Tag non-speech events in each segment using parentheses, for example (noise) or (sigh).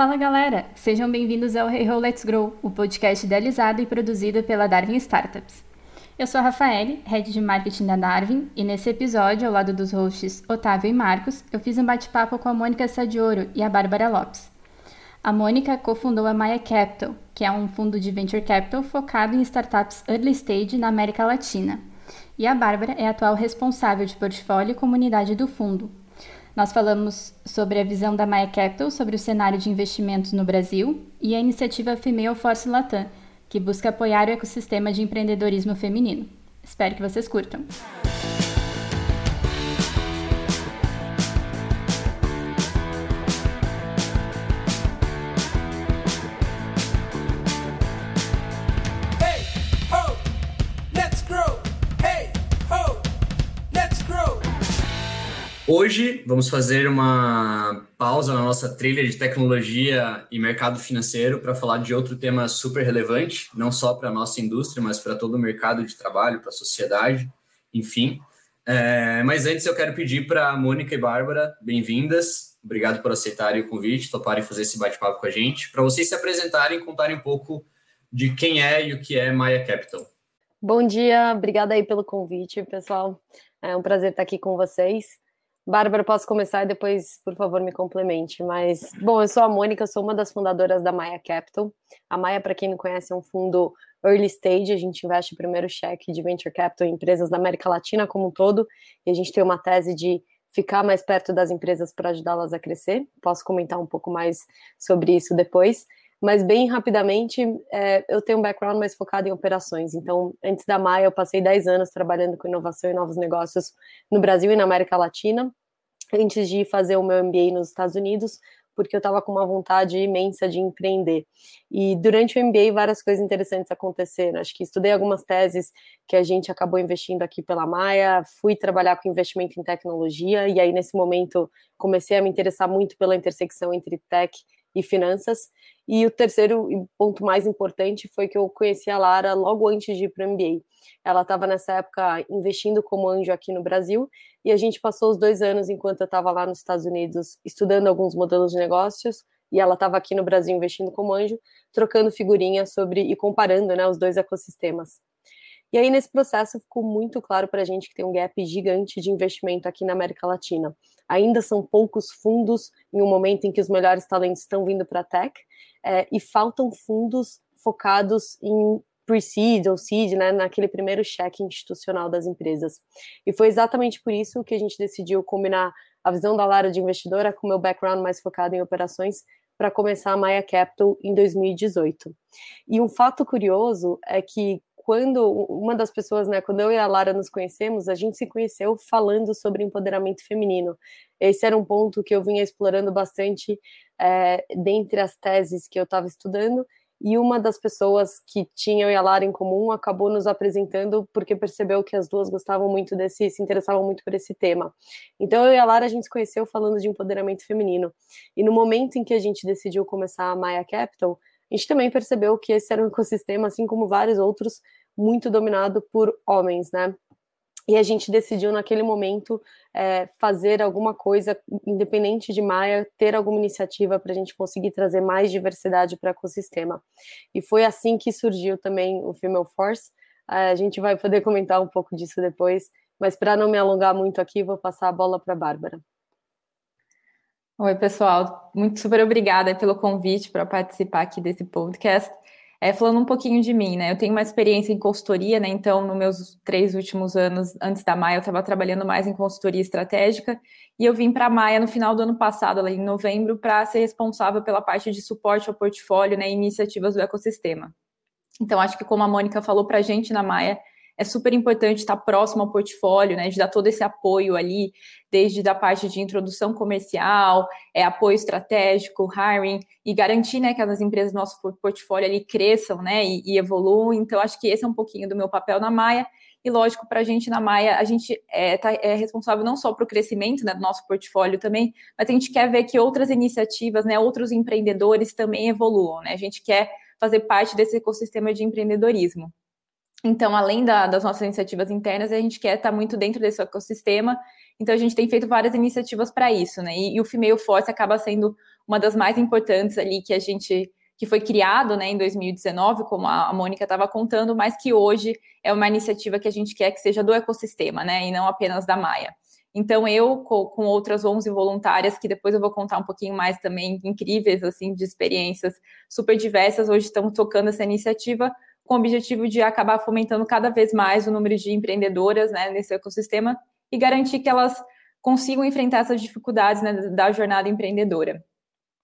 Fala galera, sejam bem-vindos ao Hey Ho Let's Grow, o podcast idealizado e produzido pela Darwin Startups. Eu sou a Rafaele, head de marketing da Darwin, e nesse episódio, ao lado dos hosts Otávio e Marcos, eu fiz um bate-papo com a Mônica Sadioro e a Bárbara Lopes. A Mônica cofundou a Maya Capital, que é um fundo de venture capital focado em startups early stage na América Latina. E a Bárbara é a atual responsável de portfólio e comunidade do fundo, nós falamos sobre a visão da Maya Capital sobre o cenário de investimentos no Brasil e a iniciativa Female Force Latam, que busca apoiar o ecossistema de empreendedorismo feminino. Espero que vocês curtam. Hoje vamos fazer uma pausa na nossa trilha de tecnologia e mercado financeiro para falar de outro tema super relevante, não só para a nossa indústria, mas para todo o mercado de trabalho, para a sociedade, enfim. É, mas antes eu quero pedir para Mônica e Bárbara, bem-vindas. Obrigado por aceitarem o convite, toparem fazer esse bate-papo com a gente, para vocês se apresentarem e contarem um pouco de quem é e o que é Maya Capital. Bom dia, obrigada aí pelo convite, pessoal. É um prazer estar aqui com vocês. Bárbara, posso começar e depois, por favor, me complemente. Mas, bom, eu sou a Mônica, sou uma das fundadoras da Maia Capital. A Maia, para quem não conhece, é um fundo early stage. A gente investe o primeiro cheque de venture capital em empresas da América Latina como um todo. E a gente tem uma tese de ficar mais perto das empresas para ajudá-las a crescer. Posso comentar um pouco mais sobre isso depois. Mas, bem rapidamente, é, eu tenho um background mais focado em operações. Então, antes da Maia, eu passei 10 anos trabalhando com inovação e novos negócios no Brasil e na América Latina antes de fazer o meu MBA nos Estados Unidos, porque eu estava com uma vontade imensa de empreender. E durante o MBA, várias coisas interessantes aconteceram. Acho que estudei algumas teses que a gente acabou investindo aqui pela Maia, fui trabalhar com investimento em tecnologia, e aí, nesse momento, comecei a me interessar muito pela intersecção entre tech e finanças. E o terceiro ponto mais importante foi que eu conheci a Lara logo antes de ir para o MBA. Ela estava nessa época investindo como anjo aqui no Brasil e a gente passou os dois anos enquanto eu estava lá nos Estados Unidos estudando alguns modelos de negócios e ela estava aqui no Brasil investindo como anjo, trocando figurinhas sobre e comparando né, os dois ecossistemas. E aí, nesse processo, ficou muito claro para a gente que tem um gap gigante de investimento aqui na América Latina. Ainda são poucos fundos em um momento em que os melhores talentos estão vindo para a tech, é, e faltam fundos focados em pre-seed ou seed, né, naquele primeiro cheque institucional das empresas. E foi exatamente por isso que a gente decidiu combinar a visão da Lara de investidora com o meu background mais focado em operações para começar a Maya Capital em 2018. E um fato curioso é que quando uma das pessoas, né, quando eu e a Lara nos conhecemos, a gente se conheceu falando sobre empoderamento feminino. Esse era um ponto que eu vinha explorando bastante é, dentre as teses que eu estava estudando. E uma das pessoas que tinha eu e a Lara em comum acabou nos apresentando porque percebeu que as duas gostavam muito desse, se interessavam muito por esse tema. Então eu e a Lara a gente se conheceu falando de empoderamento feminino. E no momento em que a gente decidiu começar a Maya Capital, a gente também percebeu que esse era um ecossistema, assim como vários outros, muito dominado por homens, né? E a gente decidiu naquele momento é, fazer alguma coisa, independente de Maia, ter alguma iniciativa para a gente conseguir trazer mais diversidade para o ecossistema. E foi assim que surgiu também o Female Force. A gente vai poder comentar um pouco disso depois, mas para não me alongar muito aqui, vou passar a bola para a Bárbara. Oi, pessoal. Muito super obrigada pelo convite para participar aqui desse podcast. É, falando um pouquinho de mim, né? Eu tenho uma experiência em consultoria, né? Então, nos meus três últimos anos antes da Maia, eu estava trabalhando mais em consultoria estratégica e eu vim para a Maia no final do ano passado, em novembro, para ser responsável pela parte de suporte ao portfólio, né? Iniciativas do ecossistema. Então, acho que como a Mônica falou para a gente na Maia, é super importante estar próximo ao portfólio, né, de dar todo esse apoio ali, desde da parte de introdução comercial, é, apoio estratégico, hiring, e garantir, né, que as empresas do nosso portfólio ali cresçam, né, e, e evoluam. Então, acho que esse é um pouquinho do meu papel na Maia. E lógico, para a gente na Maia, a gente é, tá, é responsável não só para o crescimento né, do nosso portfólio também, mas a gente quer ver que outras iniciativas, né, outros empreendedores também evoluam. Né? A gente quer fazer parte desse ecossistema de empreendedorismo. Então, além da, das nossas iniciativas internas, a gente quer estar muito dentro desse ecossistema. Então, a gente tem feito várias iniciativas para isso, né? E, e, o Female Force acaba sendo uma das mais importantes ali que a gente que foi criado né, em 2019, como a Mônica estava contando, mas que hoje é uma iniciativa que a gente quer que seja do ecossistema, né, e não apenas da Maia. Então, eu, com outras 11 voluntárias, que depois eu vou contar um pouquinho mais também, incríveis, assim, de experiências super diversas, hoje estamos tocando essa iniciativa com o objetivo de acabar fomentando cada vez mais o número de empreendedoras né, nesse ecossistema e garantir que elas consigam enfrentar essas dificuldades né, da jornada empreendedora.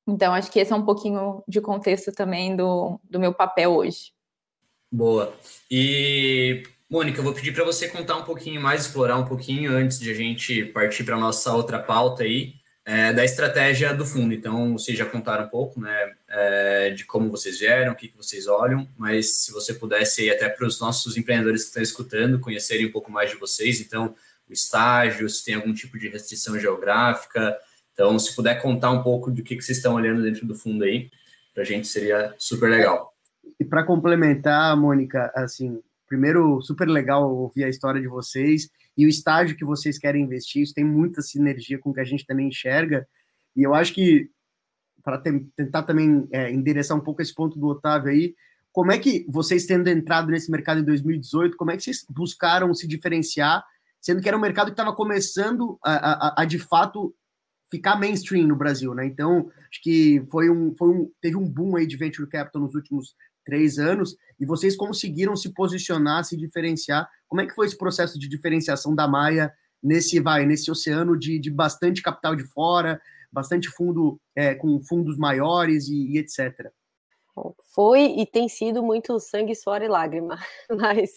Então, acho que esse é um pouquinho de contexto também do, do meu papel hoje. Boa. E, Mônica, eu vou pedir para você contar um pouquinho mais, explorar um pouquinho antes de a gente partir para a nossa outra pauta aí, é, da estratégia do fundo. Então, vocês já contaram um pouco, né, é, de como vocês vieram, o que, que vocês olham, mas se você pudesse ir até para os nossos empreendedores que estão escutando, conhecerem um pouco mais de vocês, então, o estágio, se tem algum tipo de restrição geográfica, então, se puder contar um pouco do que, que vocês estão olhando dentro do fundo aí, para a gente seria super legal. E para complementar, Mônica, assim, primeiro, super legal ouvir a história de vocês e o estágio que vocês querem investir, isso tem muita sinergia com o que a gente também enxerga, e eu acho que, para tentar também é, endereçar um pouco esse ponto do Otávio aí, como é que vocês tendo entrado nesse mercado em 2018, como é que vocês buscaram se diferenciar, sendo que era um mercado que estava começando a, a, a, de fato ficar mainstream no Brasil, né? Então, acho que foi um, foi um, teve um boom aí de venture capital nos últimos três anos e vocês conseguiram se posicionar, se diferenciar. Como é que foi esse processo de diferenciação da Maia nesse vai nesse oceano de, de bastante capital de fora, bastante fundo é, com fundos maiores e, e etc. Foi e tem sido muito sangue, suor e lágrima, (laughs) mas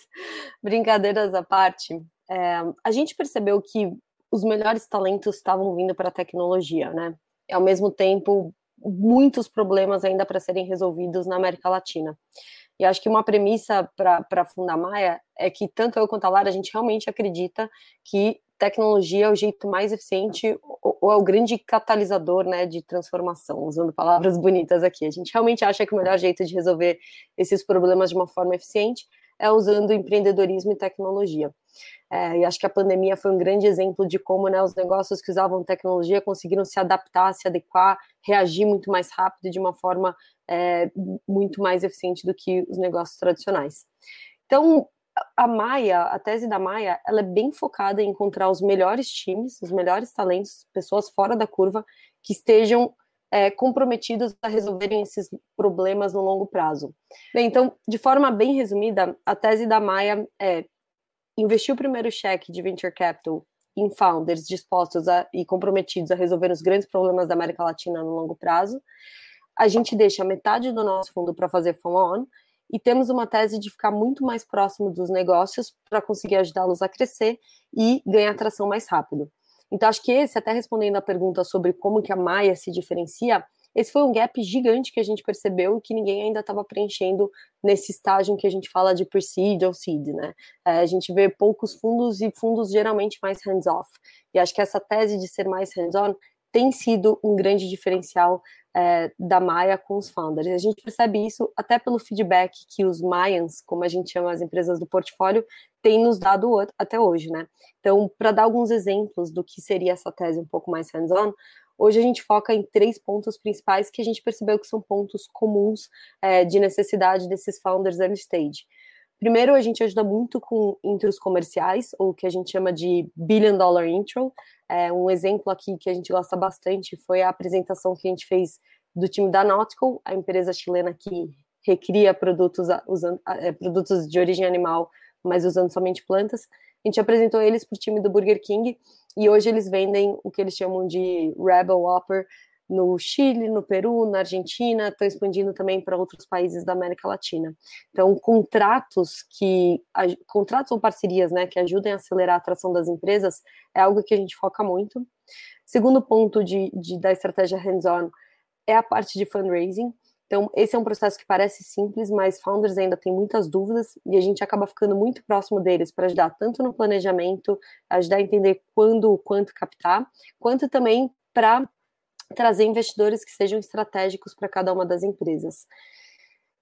brincadeiras à parte, é, a gente percebeu que os melhores talentos estavam vindo para a tecnologia, né? E ao mesmo tempo, muitos problemas ainda para serem resolvidos na América Latina. E acho que uma premissa para fundar Maia é que tanto eu quanto a Lara, a gente realmente acredita que tecnologia é o jeito mais eficiente ou é o grande catalisador né, de transformação, usando palavras bonitas aqui. A gente realmente acha que o melhor jeito de resolver esses problemas de uma forma eficiente é usando empreendedorismo e tecnologia. É, e acho que a pandemia foi um grande exemplo de como né, os negócios que usavam tecnologia conseguiram se adaptar, se adequar, reagir muito mais rápido e de uma forma é, muito mais eficiente do que os negócios tradicionais. Então, a Maia, a tese da Maia, ela é bem focada em encontrar os melhores times, os melhores talentos, pessoas fora da curva, que estejam é, comprometidos a resolverem esses problemas no longo prazo. Bem, então, de forma bem resumida, a tese da Maia é investir o primeiro cheque de venture capital em founders dispostos a, e comprometidos a resolver os grandes problemas da América Latina no longo prazo. A gente deixa metade do nosso fundo para fazer follow-on e temos uma tese de ficar muito mais próximo dos negócios para conseguir ajudá-los a crescer e ganhar atração mais rápido. Então, acho que esse, até respondendo a pergunta sobre como que a Maia se diferencia, esse foi um gap gigante que a gente percebeu e que ninguém ainda estava preenchendo nesse estágio em que a gente fala de pre-seed ou seed, né? É, a gente vê poucos fundos e fundos geralmente mais hands-off. E acho que essa tese de ser mais hands-on tem sido um grande diferencial é, da Maia com os founders. A gente percebe isso até pelo feedback que os Mayans, como a gente chama as empresas do portfólio, têm nos dado até hoje, né? Então, para dar alguns exemplos do que seria essa tese um pouco mais hands-on, Hoje a gente foca em três pontos principais que a gente percebeu que são pontos comuns é, de necessidade desses founders early stage. Primeiro, a gente ajuda muito com intros comerciais, ou que a gente chama de billion dollar intro. É, um exemplo aqui que a gente gosta bastante foi a apresentação que a gente fez do time da Nautical, a empresa chilena que recria produtos, usando, é, produtos de origem animal, mas usando somente plantas. A gente apresentou eles para o time do Burger King e hoje eles vendem o que eles chamam de Rebel Whopper no Chile, no Peru, na Argentina, estão expandindo também para outros países da América Latina. Então, contratos que contratos ou parcerias, né, que ajudem a acelerar a atração das empresas é algo que a gente foca muito. Segundo ponto de, de da estratégia hands-on é a parte de fundraising. Então, esse é um processo que parece simples, mas founders ainda têm muitas dúvidas e a gente acaba ficando muito próximo deles para ajudar tanto no planejamento, ajudar a entender quando, quanto captar, quanto também para trazer investidores que sejam estratégicos para cada uma das empresas.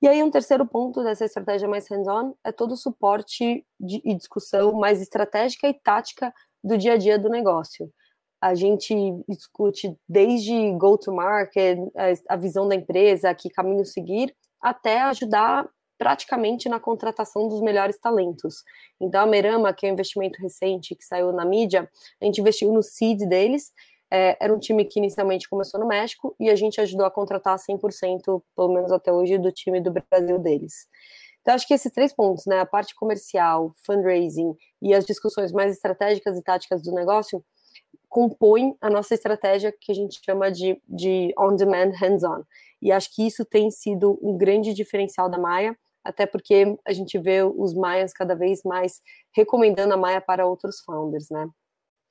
E aí, um terceiro ponto dessa estratégia mais hands-on é todo o suporte de, e discussão mais estratégica e tática do dia a dia do negócio. a gente discute desde go-to-market, a visão da empresa, que caminho seguir, até ajudar praticamente na contratação dos melhores talentos. Então, a Merama, que é um investimento recente que saiu na mídia, a gente investiu no seed deles. É, era um time que inicialmente começou no México e a gente ajudou a contratar 100%, pelo menos até hoje, do time do Brasil deles. Então, acho que esses três pontos, né, a parte comercial, fundraising e as discussões mais estratégicas e táticas do negócio, compõem a nossa estratégia que a gente chama de, de on-demand hands-on. E acho que isso tem sido um grande diferencial da Maia, até porque a gente vê os Maias cada vez mais recomendando a Maia para outros founders, né?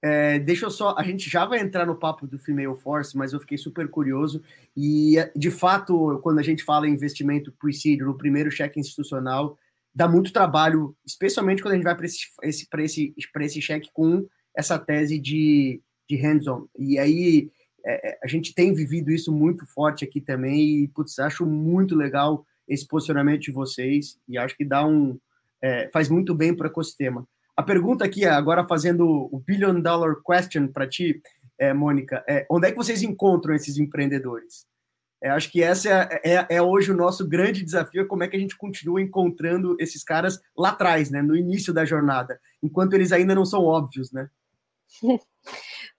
É, deixa eu só, a gente já vai entrar no papo do Female Force, mas eu fiquei super curioso e, de fato, quando a gente fala em investimento pre-seed, no primeiro cheque institucional, dá muito trabalho, especialmente quando a gente vai para esse, esse, esse, esse cheque com essa tese de, de hands-on. E aí, é, é, a gente tem vivido isso muito forte aqui também e, putz, acho muito legal esse posicionamento de vocês e acho que dá um é, faz muito bem para o ecossistema. A pergunta aqui, agora fazendo o billion dollar question para ti, é, Mônica, é, onde é que vocês encontram esses empreendedores? É, acho que essa é, é, é, hoje o nosso grande desafio, é como é que a gente continua encontrando esses caras lá atrás, né, no início da jornada, enquanto eles ainda não são óbvios, né? (laughs)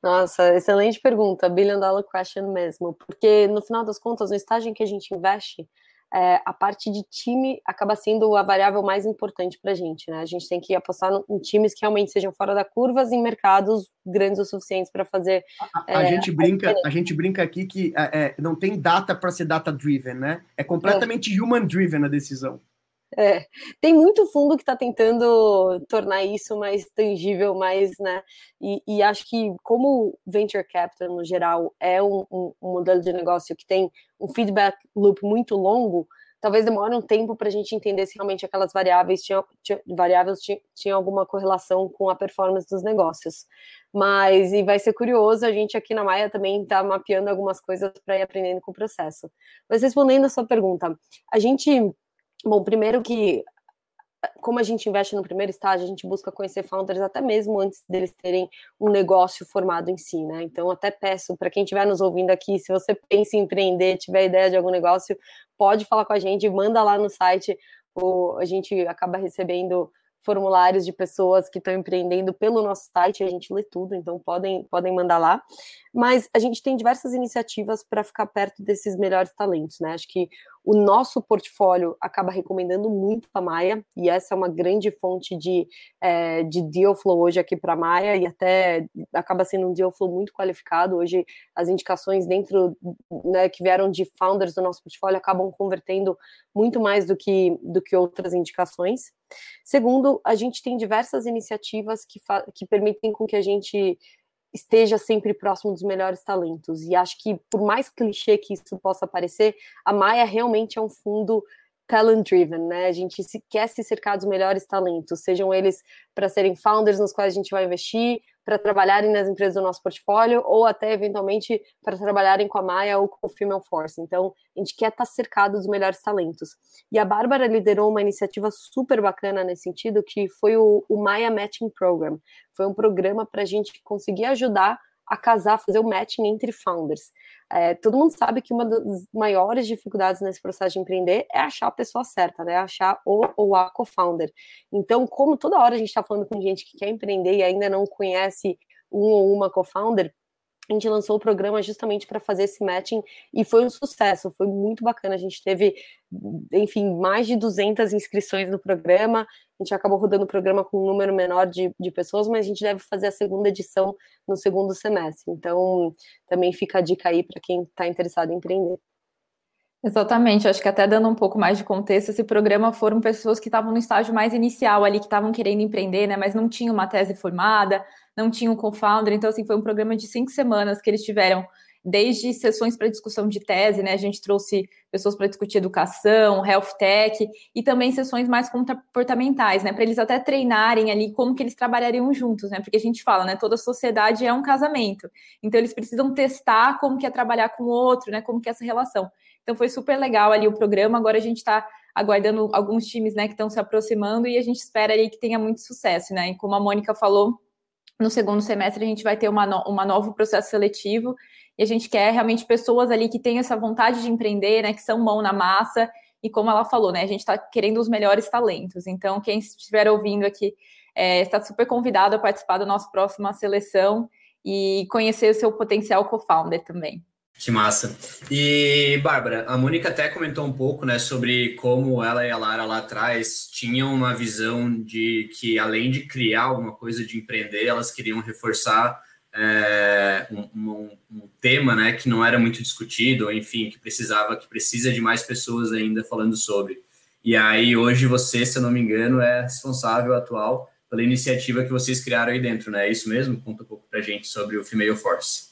Nossa, excelente pergunta, billion dollar question mesmo, porque no final das contas, no estágio em que a gente investe, é, a parte de time acaba sendo a variável mais importante para a gente, né? A gente tem que apostar no, em times que realmente sejam fora da curva em mercados grandes o suficientes para fazer. A, a é, gente brinca, a, a gente brinca aqui que é, é não tem data para ser data driven, né? É completamente human driven a decisão. É, tem muito fundo que está tentando tornar isso mais tangível, mais, né? E, e, acho que como venture capital no geral é um, um, um, modelo de negócio que tem um feedback loop muito longo, talvez demore um tempo para a gente entender se realmente aquelas variáveis tinham, variáveis tinham, tinham alguma correlação com a performance dos negócios. Mas e vai ser curioso, a gente aqui na Maia também está mapeando algumas coisas para ir aprendendo com o processo. Mas respondendo a sua pergunta, a gente Bom, primeiro que como a gente investe no primeiro estágio, a gente busca conhecer founders até mesmo antes deles terem um negócio formado em si, né? Então, até peço para quem estiver nos ouvindo aqui, se você pensa em empreender, tiver ideia de algum negócio, pode falar com a gente, manda lá no site, ou a gente acaba recebendo formulários de pessoas que estão empreendendo pelo nosso site, a gente lê tudo, então podem, podem mandar lá. Mas a gente tem diversas iniciativas para ficar perto desses melhores talentos, né? Acho que o nosso portfólio acaba recomendando muito a Maia, e essa é uma grande fonte de, é, de deal flow hoje aqui para a Maia, e até acaba sendo um deal flow muito qualificado. Hoje, as indicações dentro, né, que vieram de founders do nosso portfólio acabam convertendo muito mais do que, do que outras indicações. Segundo, a gente tem diversas iniciativas que, que permitem com que a gente esteja sempre próximo dos melhores talentos. E acho que, por mais clichê que isso possa parecer, a Maia realmente é um fundo talent driven, né? A gente se, quer se cercar dos melhores talentos, sejam eles para serem founders nos quais a gente vai investir, para trabalharem nas empresas do nosso portfólio ou até eventualmente para trabalharem com a Maia ou com o Female Force. Então, a gente quer estar tá cercado dos melhores talentos. E a Bárbara liderou uma iniciativa super bacana nesse sentido, que foi o, o Maia Matching Program. Foi um programa para a gente conseguir ajudar a casar, fazer o matching entre founders. É, todo mundo sabe que uma das maiores dificuldades nesse processo de empreender é achar a pessoa certa, né? Achar o ou a co-founder. Então, como toda hora a gente está falando com gente que quer empreender e ainda não conhece um ou uma co-founder, a gente lançou o programa justamente para fazer esse matching e foi um sucesso, foi muito bacana. A gente teve, enfim, mais de 200 inscrições no programa. A gente acabou rodando o programa com um número menor de, de pessoas, mas a gente deve fazer a segunda edição no segundo semestre. Então, também fica a dica aí para quem está interessado em empreender. Exatamente, acho que até dando um pouco mais de contexto, esse programa foram pessoas que estavam no estágio mais inicial ali, que estavam querendo empreender, né, mas não tinham uma tese formada, não tinham um co-founder, então assim, foi um programa de cinco semanas que eles tiveram desde sessões para discussão de tese, né? A gente trouxe pessoas para discutir educação, health tech e também sessões mais comportamentais, né? Para eles até treinarem ali como que eles trabalhariam juntos, né? Porque a gente fala, né? Toda sociedade é um casamento, então eles precisam testar como que é trabalhar com o outro, né? Como que é essa relação. Então foi super legal ali o programa. Agora a gente está aguardando alguns times, né? Que estão se aproximando e a gente espera aí que tenha muito sucesso, né? E como a Mônica falou no segundo semestre a gente vai ter uma, no, uma novo processo seletivo e a gente quer realmente pessoas ali que têm essa vontade de empreender, né, que são mão na massa e como ela falou, né, a gente está querendo os melhores talentos. Então, quem estiver ouvindo aqui é, está super convidado a participar da nossa próxima seleção e conhecer o seu potencial co-founder também. Que massa. E, Bárbara, a Mônica até comentou um pouco né, sobre como ela e a Lara lá atrás tinham uma visão de que, além de criar alguma coisa de empreender, elas queriam reforçar é, um, um, um, tema né, que não era muito discutido, enfim, que precisava, que precisa de mais pessoas ainda falando sobre. E aí, hoje, você, se eu não me engano, é responsável atual pela iniciativa que vocês criaram aí dentro, né? É isso mesmo? Conta um pouco pra gente sobre o Female Force.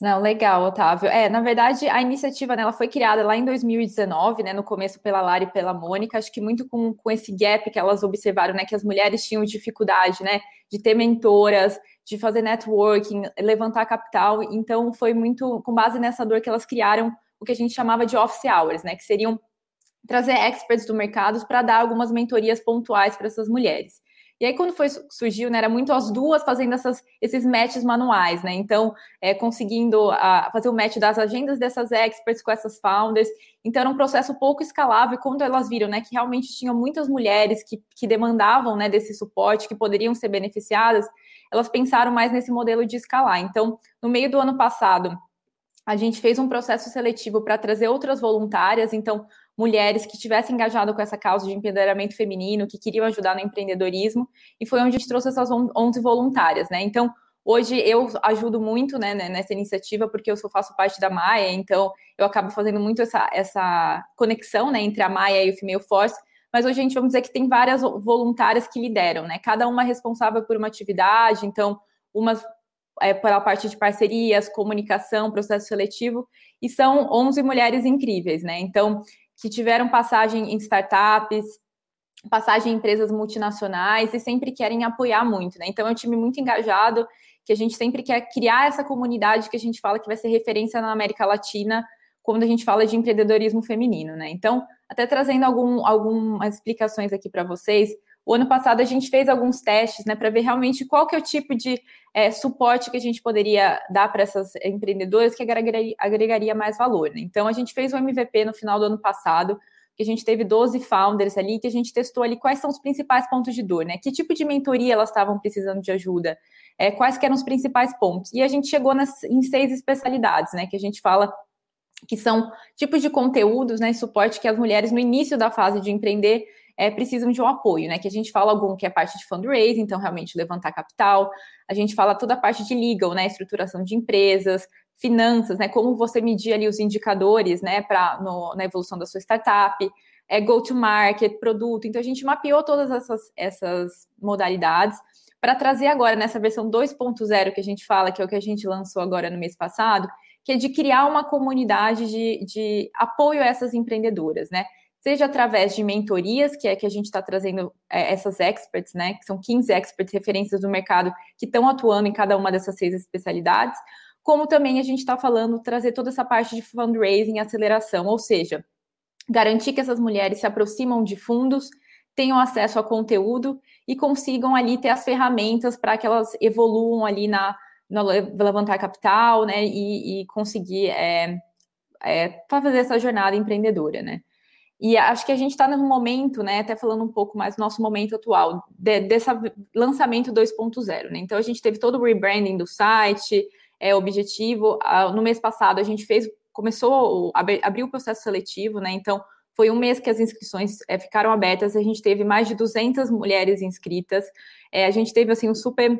Não, legal, Otávio. É, na verdade, a iniciativa né, foi criada lá em 2019, né, no começo pela Lara e pela Mônica, acho que muito com, com esse gap que elas observaram, né, que as mulheres tinham dificuldade, né, de ter mentoras, de fazer networking, levantar capital, então foi muito com base nessa dor que elas criaram o que a gente chamava de office hours, né, que seriam trazer experts do mercado para dar algumas mentorias pontuais para essas mulheres. E aí, quando foi surgiu, né, era muito as duas fazendo essas, esses matches manuais, né? Então, é, conseguindo a, fazer o match das agendas dessas experts com essas founders. Então, era um processo pouco escalável. E quando elas viram, né, que realmente tinham muitas mulheres que, que demandavam, né, desse suporte, que poderiam ser beneficiadas, elas pensaram mais nesse modelo de escalar. Então, no meio do ano passado, a gente fez um processo seletivo para trazer outras voluntárias. Então, mulheres que tivessem engajado com essa causa de empoderamento feminino, que queriam ajudar no empreendedorismo, e foi onde a gente trouxe essas 11 voluntárias, né? Então, hoje eu ajudo muito né, nessa iniciativa, porque eu só faço parte da Maia, então eu acabo fazendo muito essa, essa conexão né, entre a Maia e o Female Force, mas hoje a gente vamos dizer que tem várias voluntárias que lideram, né? Cada uma responsável por uma atividade, então, umas é, pela parte de parcerias, comunicação, processo seletivo, e são 11 mulheres incríveis, né? Então, que tiveram passagem em startups, passagem em empresas multinacionais e sempre querem apoiar muito, né? Então é um time muito engajado, que a gente sempre quer criar essa comunidade que a gente fala que vai ser referência na América Latina quando a gente fala de empreendedorismo feminino, né? Então, até trazendo algum, algumas explicações aqui para vocês, o ano passado a gente fez alguns testes, né, para ver realmente qual que é o tipo de é, suporte que a gente poderia dar para essas empreendedoras que agregaria, mais valor. Né? Então a gente fez um MVP no final do ano passado, que a gente teve 12 founders ali, que a gente testou ali quais são os principais pontos de dor, né? Que tipo de mentoria elas estavam precisando de ajuda, é, quais eram os principais pontos. E a gente chegou nas, em seis especialidades, né? Que a gente fala que são tipos de conteúdos, né? Suporte que as mulheres no início da fase de empreender é, precisam de um apoio, né? Que a gente fala algum que é parte de fundraising, então realmente levantar capital. A gente fala toda a parte de legal, né? Estruturação de empresas, finanças, né? Como você medir ali os indicadores, né? Para na evolução da sua startup, é go to market, produto. Então a gente mapeou todas essas, essas modalidades para trazer agora nessa versão 2.0 que a gente fala, que é o que a gente lançou agora no mês passado, que é de criar uma comunidade de, de apoio a essas empreendedoras, né? Seja através de mentorias, que é que a gente está trazendo é, essas experts, né, que são 15 experts, referências do mercado, que estão atuando em cada uma dessas seis especialidades, como também a gente está falando, trazer toda essa parte de fundraising, aceleração, ou seja, garantir que essas mulheres se aproximam de fundos, tenham acesso a conteúdo e consigam ali ter as ferramentas para que elas evoluam ali na, levantar capital, né, e, e conseguir é, é, fazer essa jornada empreendedora, né. E acho que a gente está num momento, né, até falando um pouco mais do nosso momento atual, de, desse lançamento 2.0, né? Então a gente teve todo o rebranding do site, é objetivo. no mês passado a gente fez, começou, abriu o processo seletivo, né? Então foi um mês que as inscrições é, ficaram abertas, a gente teve mais de 200 mulheres inscritas, é, a gente teve assim um super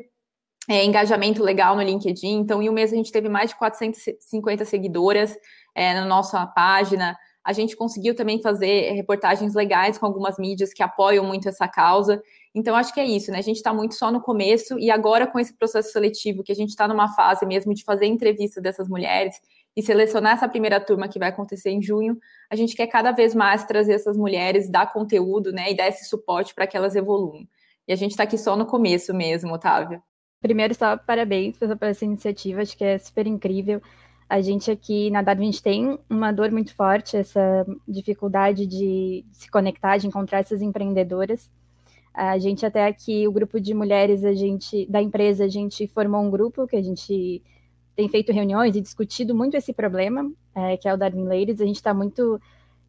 é, engajamento legal no LinkedIn, então em um mês a gente teve mais de 450 seguidoras é, na nossa página, a gente conseguiu também fazer reportagens legais com algumas mídias que apoiam muito essa causa. Então, acho que é isso, né? A gente está muito só no começo e agora com esse processo seletivo, que a gente está numa fase mesmo de fazer entrevistas dessas mulheres e selecionar essa primeira turma que vai acontecer em junho, a gente quer cada vez mais trazer essas mulheres, dar conteúdo, né? E dar esse suporte para que elas evoluam. E a gente está aqui só no começo mesmo, Otávio. Primeiro, só parabéns por essa iniciativa, acho que é super incrível. A gente aqui na gente tem uma dor muito forte, essa dificuldade de se conectar, de encontrar essas empreendedoras. A gente até aqui, o grupo de mulheres a gente da empresa, a gente formou um grupo que a gente tem feito reuniões e discutido muito esse problema, é, que é o Darwin Ladies. A gente está muito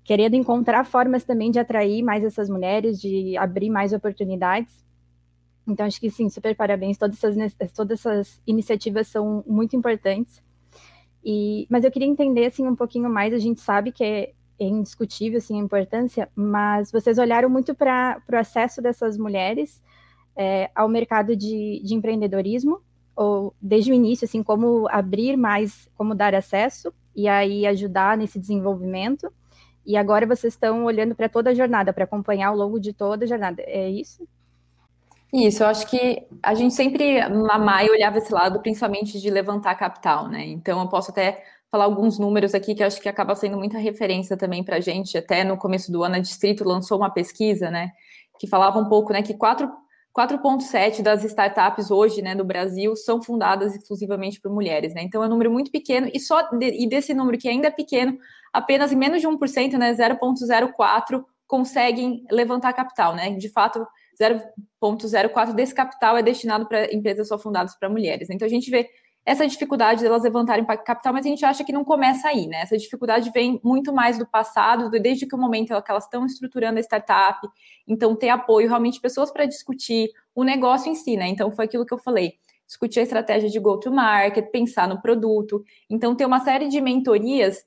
querendo encontrar formas também de atrair mais essas mulheres, de abrir mais oportunidades. Então, acho que sim, super parabéns. Todas essas, todas essas iniciativas são muito importantes. E, mas eu queria entender assim um pouquinho mais. A gente sabe que é, é indiscutível assim, a importância, mas vocês olharam muito para o acesso dessas mulheres é, ao mercado de, de empreendedorismo, ou desde o início, assim, como abrir mais, como dar acesso e aí ajudar nesse desenvolvimento. E agora vocês estão olhando para toda a jornada, para acompanhar ao longo de toda a jornada. É isso? Isso, eu acho que a gente sempre, na Maia, olhava esse lado, principalmente de levantar capital, né? Então, eu posso até falar alguns números aqui que acho que acaba sendo muita referência também para a gente. Até no começo do ano, a Distrito lançou uma pesquisa, né? Que falava um pouco, né? Que 4,7 das startups hoje, né, do Brasil, são fundadas exclusivamente por mulheres, né? Então, é um número muito pequeno e só de, e desse número que ainda é pequeno, apenas menos de 1%, né? 0,04 conseguem levantar capital, né? De fato 0,04 desse capital é destinado para empresas só fundadas para mulheres. Então a gente vê essa dificuldade delas levantarem capital, mas a gente acha que não começa aí, né? Essa dificuldade vem muito mais do passado, desde que o momento que elas estão estruturando a startup, então ter apoio, realmente pessoas para discutir o negócio em si, né? Então foi aquilo que eu falei, discutir a estratégia de go-to-market, pensar no produto, então ter uma série de mentorias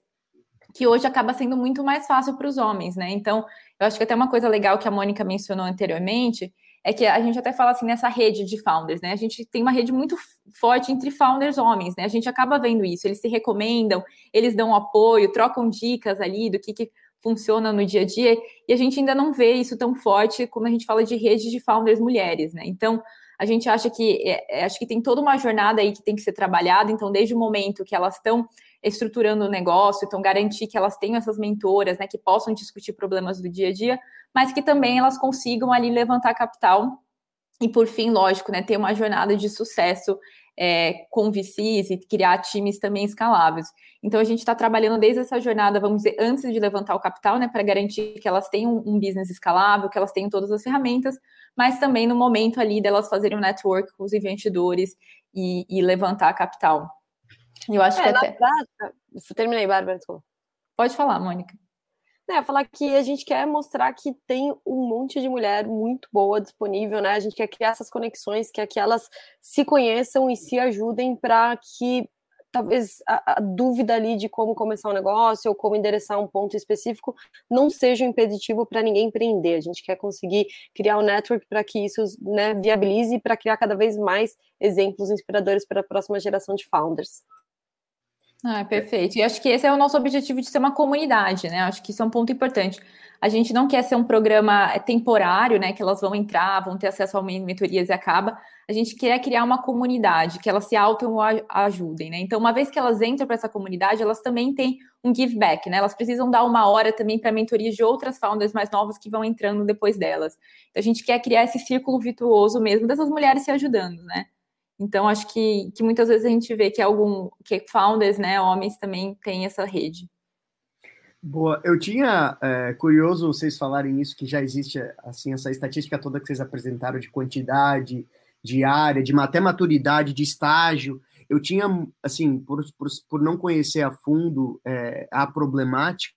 que hoje acaba sendo muito mais fácil para os homens, né? Então, eu acho que até uma coisa legal que a Mônica mencionou anteriormente é que a gente até fala assim nessa rede de founders, né? A gente tem uma rede muito forte entre founders homens, né? A gente acaba vendo isso, eles se recomendam, eles dão apoio, trocam dicas ali do que, que funciona no dia a dia, e a gente ainda não vê isso tão forte quando a gente fala de rede de founders mulheres, né? Então, a gente acha que é, é acho que tem toda uma jornada aí que tem que ser trabalhada, então, desde o momento que elas estão estruturando o negócio, então garantir que elas tenham essas mentoras, né, que possam discutir problemas do dia a dia, mas que também elas consigam ali levantar capital e por fim, lógico, né, ter uma jornada de sucesso é, com VCs e criar times também escaláveis. Então a gente está trabalhando desde essa jornada, vamos dizer, antes de levantar o capital, né, para garantir que elas tenham um business escalável, que elas tenham todas as ferramentas, mas também no momento ali delas fazerem um network com os investidores e, e levantar capital. Eu acho é, que até. Prática... Terminei, Bárbara, desculpa. Pode falar, Mônica. É, falar que a gente quer mostrar que tem um monte de mulher muito boa disponível, né? A gente quer criar essas conexões, quer que elas se conheçam e se ajudem para que talvez a, a, dúvida ali de como começar um negócio ou como endereçar um ponto específico não seja um impeditivo para ninguém empreender. A gente quer conseguir criar um network para que isso né, viabilize e para criar cada vez mais exemplos inspiradores para a próxima geração de founders. Ah, perfeito. E acho que esse é o nosso objetivo de ser uma comunidade, né? Acho que isso é um ponto importante. A gente não quer ser um programa é, temporário, né? Que elas vão entrar, vão ter acesso a mentorias e acaba. A gente quer criar uma comunidade, que elas se auto-ajudem, né? Então, uma vez que elas entram para essa comunidade, elas também têm um give back, né? Elas precisam dar uma hora também para mentorias de outras founders mais novas que vão entrando depois delas. Então, a gente quer criar esse círculo virtuoso mesmo dessas mulheres se ajudando, né? Então, acho que, que muitas vezes a gente vê que algum que founders, né, homens também têm essa rede. Boa, eu tinha é, curioso vocês falarem isso, que já existe assim essa estatística toda que vocês apresentaram de quantidade, de área, de até maturidade, de estágio. Eu tinha, assim, por, por, por não conhecer a fundo é, a problemática,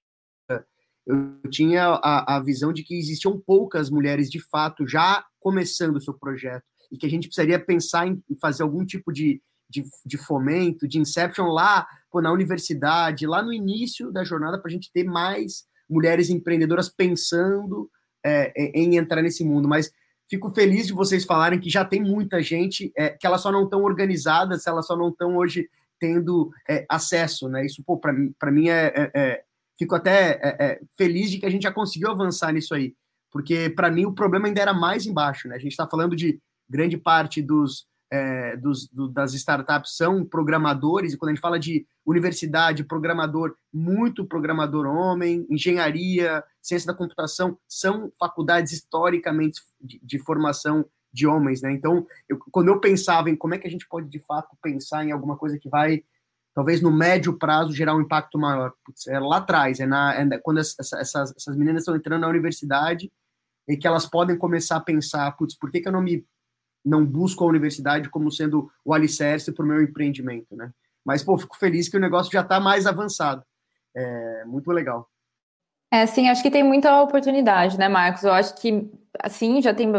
eu tinha a, a visão de que existiam poucas mulheres de fato já começando o seu projeto e que a gente precisaria pensar em fazer algum tipo de, de, de fomento, de inception lá pô, na universidade, lá no início da jornada, para a gente ter mais mulheres empreendedoras pensando é, em entrar nesse mundo. Mas fico feliz de vocês falarem que já tem muita gente, é, que elas só não estão organizadas, elas só não estão hoje tendo é, acesso, né? Isso, pô, para mim é, é, é, Fico até é, feliz de que a gente já conseguiu avançar nisso aí, porque para mim o problema ainda era mais embaixo, né? A gente está falando de grande parte dos, é, dos, do, das startups são programadores, e quando a gente fala de universidade, programador, muito programador homem, engenharia, ciência da computação, são faculdades historicamente de, de formação de homens, né? Então, eu, quando eu pensava em como é que a gente pode, de fato, pensar em alguma coisa que vai, talvez no médio prazo, gerar um impacto maior, putz, é lá atrás, é, na, é quando essas, essas, meninas estão entrando na universidade, e que elas podem começar a pensar, putz, por que, que eu não me não busco a universidade como sendo o alicerce para o meu empreendimento, né? Mas, pô, fico feliz que o negócio já está mais avançado. É muito legal. É, sim, acho que tem muita oportunidade, né, Marcos? Eu acho que, assim, já tem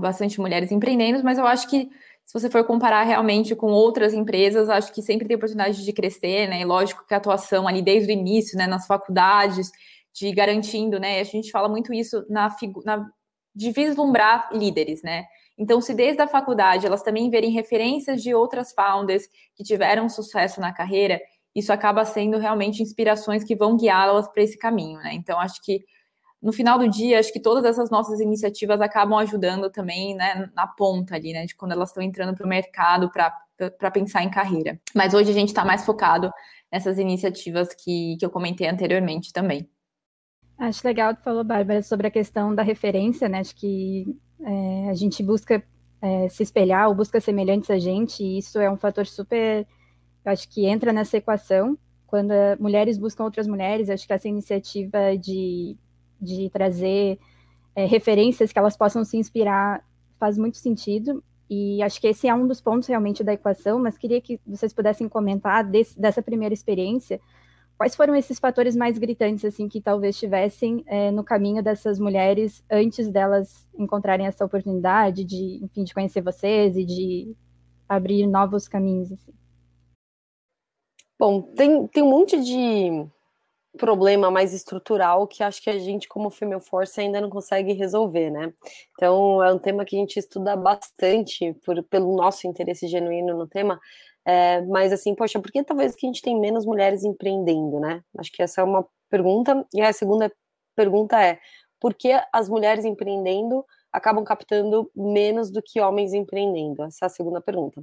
bastante mulheres empreendendo, mas eu acho que se você for comparar realmente com outras empresas, acho que sempre tem oportunidade de crescer, né? E lógico que a atuação ali desde o início, né, nas faculdades, de garantindo, né? A gente fala muito isso na, na de vislumbrar líderes, né? Então, se desde a faculdade elas também verem referências de outras founders que tiveram sucesso na carreira, isso acaba sendo realmente inspirações que vão guiá-las para esse caminho, né? Então, acho que no final do dia, acho que todas essas nossas iniciativas acabam ajudando também, né, na ponta ali, né, de quando elas estão entrando para o mercado para pensar em carreira. Mas hoje a gente está mais focado nessas iniciativas que, que eu comentei anteriormente também. Acho legal que falou, Bárbara, sobre a questão da referência, né? Acho que é, a gente busca é, se espelhar ou busca semelhantes a gente, e isso é um fator super acho que entra nessa equação quando mulheres buscam outras mulheres. Acho que essa iniciativa de, de trazer é, referências que elas possam se inspirar faz muito sentido. E acho que esse é um dos pontos realmente da equação, mas queria que vocês pudessem comentar desse, dessa primeira experiência. Quais foram esses fatores mais gritantes, assim, que talvez estivessem é, no caminho dessas mulheres antes delas encontrarem essa oportunidade de, enfim, de conhecer vocês e de abrir novos caminhos, assim? Bom, tem, tem um monte de problema mais estrutural que acho que a gente, como Female Force, ainda não consegue resolver, né? Então, é um tema que a gente estuda bastante por, pelo nosso interesse genuíno no tema, é, mas assim, poxa, por que talvez que a gente tem menos mulheres empreendendo, né? Acho que essa é uma pergunta, e a segunda pergunta é, por que as mulheres empreendendo acabam captando menos do que homens empreendendo? Essa é a segunda pergunta.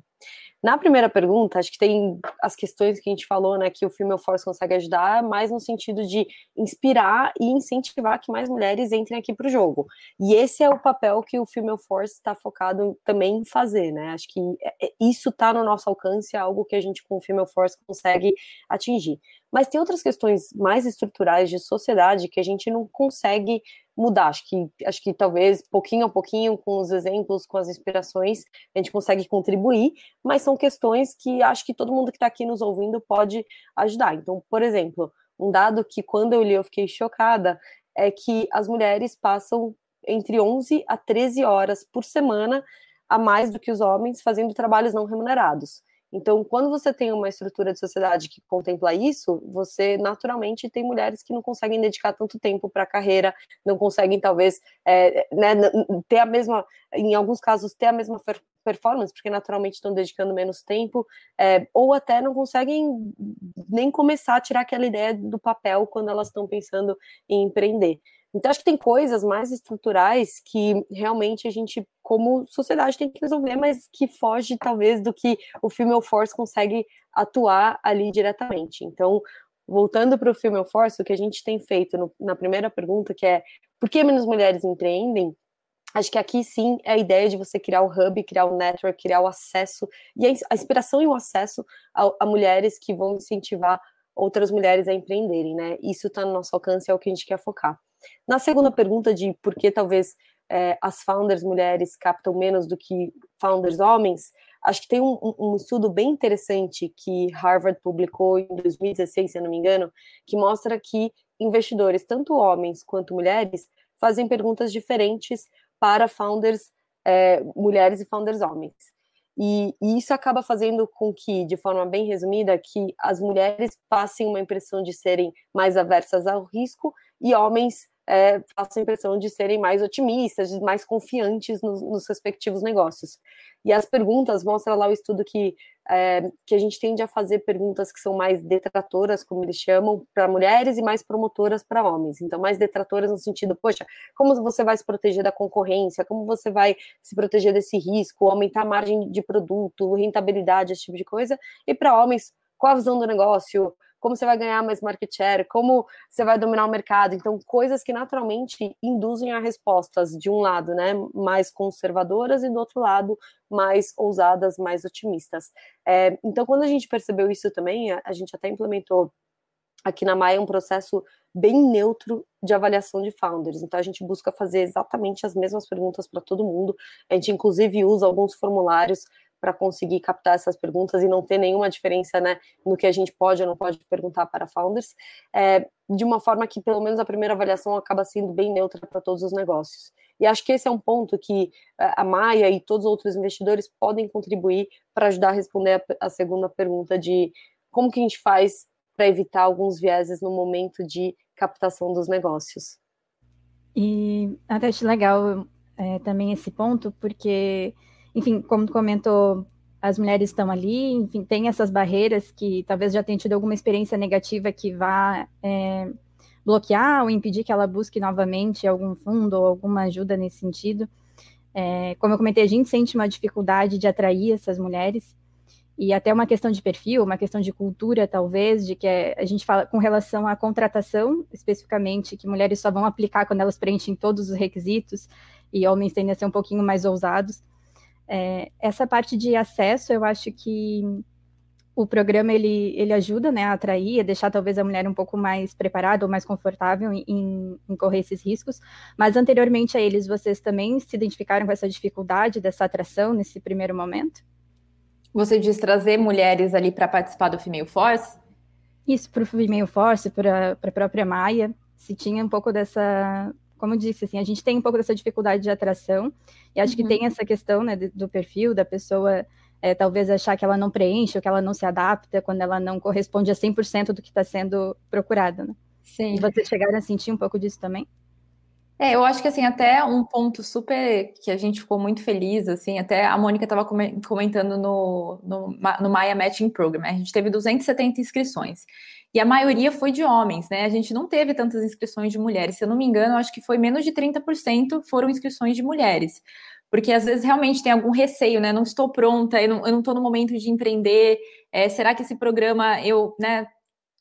Na primeira pergunta, acho que tem as questões que a gente falou, né, que o Female Force consegue ajudar, mais no sentido de inspirar e incentivar que mais mulheres entrem aqui para o jogo. E esse é o papel que o Female Force está focado também em fazer, né? Acho que é, é, isso está no nosso alcance, é algo que a gente com o Female Force consegue atingir. Mas tem outras questões mais estruturais de sociedade que a gente não consegue mudar. Acho que, acho que talvez pouquinho a pouquinho, com os exemplos, com as inspirações, a gente consegue contribuir, mas são questões que acho que todo mundo que está aqui nos ouvindo pode ajudar. Então, por exemplo, um dado que quando eu li eu fiquei chocada é que as mulheres passam entre 11 a 13 horas por semana a mais do que os homens fazendo trabalhos não remunerados. Então, quando você tem uma estrutura de sociedade que contempla isso, você naturalmente tem mulheres que não conseguem dedicar tanto tempo para a carreira, não conseguem, talvez, é, né, ter a mesma, em alguns casos, ter a mesma performance, porque naturalmente estão dedicando menos tempo, é, ou até não conseguem nem começar a tirar aquela ideia do papel quando elas estão pensando em empreender. Então, acho que tem coisas mais estruturais que realmente a gente, como sociedade, tem que resolver, mas que foge, talvez, do que o Female Force consegue atuar ali diretamente. Então, voltando para o Female Force, o que a gente tem feito no, na primeira pergunta, que é por que menos mulheres empreendem? Acho que aqui sim é a ideia de você criar o hub, criar o network, criar o acesso e a inspiração e o acesso a, a mulheres que vão incentivar outras mulheres a empreenderem, né? Isso está no nosso alcance, é o que a gente quer focar. Na segunda pergunta de por que talvez é, as founders mulheres captam menos do que founders homens, acho que tem um, um, estudo bem interessante que Harvard publicou em 2016, se eu não me engano, que mostra que investidores, tanto homens quanto mulheres, fazem perguntas diferentes para founders é, mulheres e founders homens. E, e, isso acaba fazendo com que, de forma bem resumida, que as mulheres passem uma impressão de serem mais aversas ao risco e homens é, faço a impressão de serem mais otimistas, mais confiantes nos, nos, respectivos negócios. E as perguntas, mostra lá o estudo que, é, que a gente tende a fazer perguntas que são mais detratoras, como eles chamam, para mulheres e mais promotoras para homens. Então, mais detratoras no sentido, poxa, como você vai se proteger da concorrência, como você vai se proteger desse risco, aumentar a margem de produto, rentabilidade, esse tipo de coisa. E para homens, qual a visão do negócio? Como você vai ganhar mais market share, como você vai dominar o mercado. Então, coisas que naturalmente induzem a respostas, de um lado, né, mais conservadoras e do outro lado, mais ousadas, mais otimistas. É, então, quando a gente percebeu isso também, a, a gente até implementou aqui na Maia um processo bem neutro de avaliação de founders. Então a gente busca fazer exatamente as mesmas perguntas para todo mundo. A gente inclusive usa alguns formulários para conseguir captar essas perguntas e não ter nenhuma diferença né, no que a gente pode ou não pode perguntar para founders, é, de uma forma que pelo menos a primeira avaliação acaba sendo bem neutra para todos os negócios. E acho que esse é um ponto que é, a Maia e todos os outros investidores podem contribuir para ajudar a responder a, segunda pergunta de como que a gente faz para evitar alguns vieses no momento de captação dos negócios. E até acho legal é, também esse ponto, porque enfim, como comentou, as mulheres estão ali, enfim, tem essas barreiras que talvez já tenham tido alguma experiência negativa que vá é, bloquear ou impedir que ela busque novamente algum fundo ou alguma ajuda nesse sentido. É, como eu comentei, a gente sente uma dificuldade de atrair essas mulheres e até uma questão de perfil, uma questão de cultura, talvez, de que é, a gente fala com relação à contratação, especificamente, que mulheres só vão aplicar quando elas preenchem todos os requisitos e homens tendem a ser um pouquinho mais ousados. É, essa parte de acesso, eu acho que o programa ele, ele ajuda né, a atrair, a deixar talvez a mulher um pouco mais preparada ou mais confortável em, em, correr esses riscos. Mas anteriormente a eles, vocês também se identificaram com essa dificuldade dessa atração nesse primeiro momento? Você diz trazer mulheres ali para participar do Female Force? Isso, para o Female Force, para a própria Maia, se tinha um pouco dessa, como eu disse, assim, a gente tem um pouco dessa dificuldade de atração, e acho uhum. que tem essa questão, né, do perfil da pessoa, é, talvez achar que ela não preenche, ou que ela não se adapta, quando ela não corresponde a 100% do que está sendo procurado, né? Sim. E vocês chegaram a sentir um pouco disso também? É, eu acho que assim, até um ponto super que a gente ficou muito feliz, assim, até a Mônica estava comentando no, no, no Maya Matching Program, a gente teve 270 inscrições. E a maioria foi de homens, né? A gente não teve tantas inscrições de mulheres. Se eu não me engano, acho que foi menos de 30% foram inscrições de mulheres. Porque às vezes realmente tem algum receio, né? Não estou pronta, eu não estou no momento de empreender. É, será que esse programa eu, né,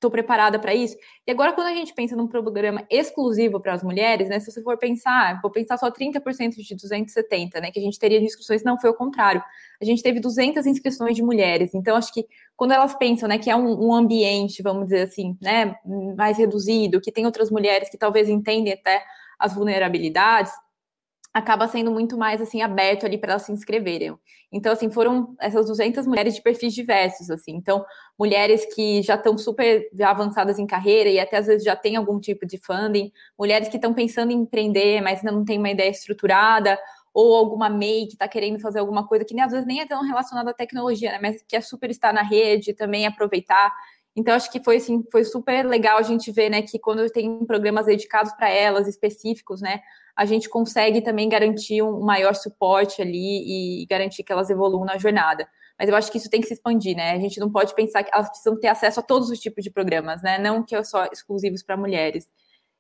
estou preparada para isso. E agora, quando a gente pensa num programa exclusivo para as mulheres, né? Se você for pensar, vou pensar só 30% de 270, né? Que a gente teria de inscrições, não foi o contrário. A gente teve 200 inscrições de mulheres. Então, acho que quando elas pensam, né, que é um, um ambiente, vamos dizer assim, né, mais reduzido, que tem outras mulheres que talvez entendem até as vulnerabilidades, acaba sendo muito mais assim aberto ali para elas se inscreverem. Então assim, foram essas 200 mulheres de perfis diversos assim. Então, mulheres que já estão super avançadas em carreira e até às vezes já têm algum tipo de funding, mulheres que estão pensando em empreender, mas ainda não têm uma ideia estruturada, ou alguma MEI que está querendo fazer alguma coisa que nem às vezes nem é tão relacionada à tecnologia, né, mas que é super estar na rede, também aproveitar. Então, acho que foi assim, foi super legal a gente ver, né, que quando tem programas dedicados para elas, específicos, né, a gente consegue também garantir um maior suporte ali e garantir que elas evoluam na jornada. Mas eu acho que isso tem que se expandir, né? A gente não pode pensar que elas precisam ter acesso a todos os tipos de programas, né? Não que é só exclusivos para mulheres.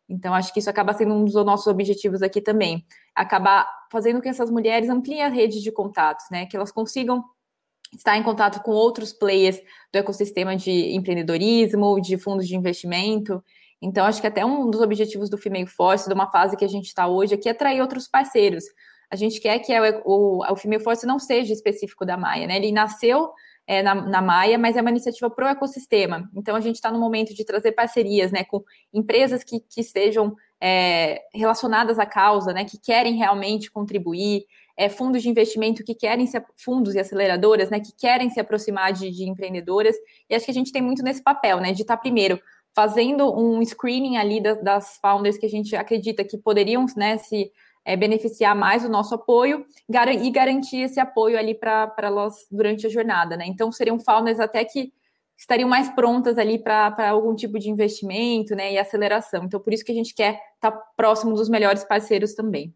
Então, acho que isso acaba sendo um dos nossos objetivos aqui também. Acabar fazendo com que essas mulheres ampliem a rede de contatos, né? Que elas consigam estar em contato com outros players do ecossistema de empreendedorismo, de fundos de investimento. Então, acho que até um dos objetivos do Female Force, de uma fase que a gente está hoje, aqui é atrair outros parceiros. A gente quer que o, o, o Female Force não seja específico da Maia, né? Ele nasceu é, na, na Maia, mas é uma iniciativa para o ecossistema. Então, a gente está no momento de trazer parcerias né, com empresas que, que estejam é, relacionadas à causa, né, que querem realmente contribuir, é, fundos de investimento que querem se fundos e aceleradoras, né, que querem se aproximar de, de empreendedoras. E acho que a gente tem muito nesse papel, né, de estar tá primeiro fazendo um screening ali das, das founders que a gente acredita que poderiam né, se é, beneficiar mais do nosso apoio gar e garantir esse apoio ali para elas durante a jornada. Né? Então, seriam founders até que estariam mais prontas ali para algum tipo de investimento né, e aceleração. Então, por isso que a gente quer estar tá próximo dos melhores parceiros também.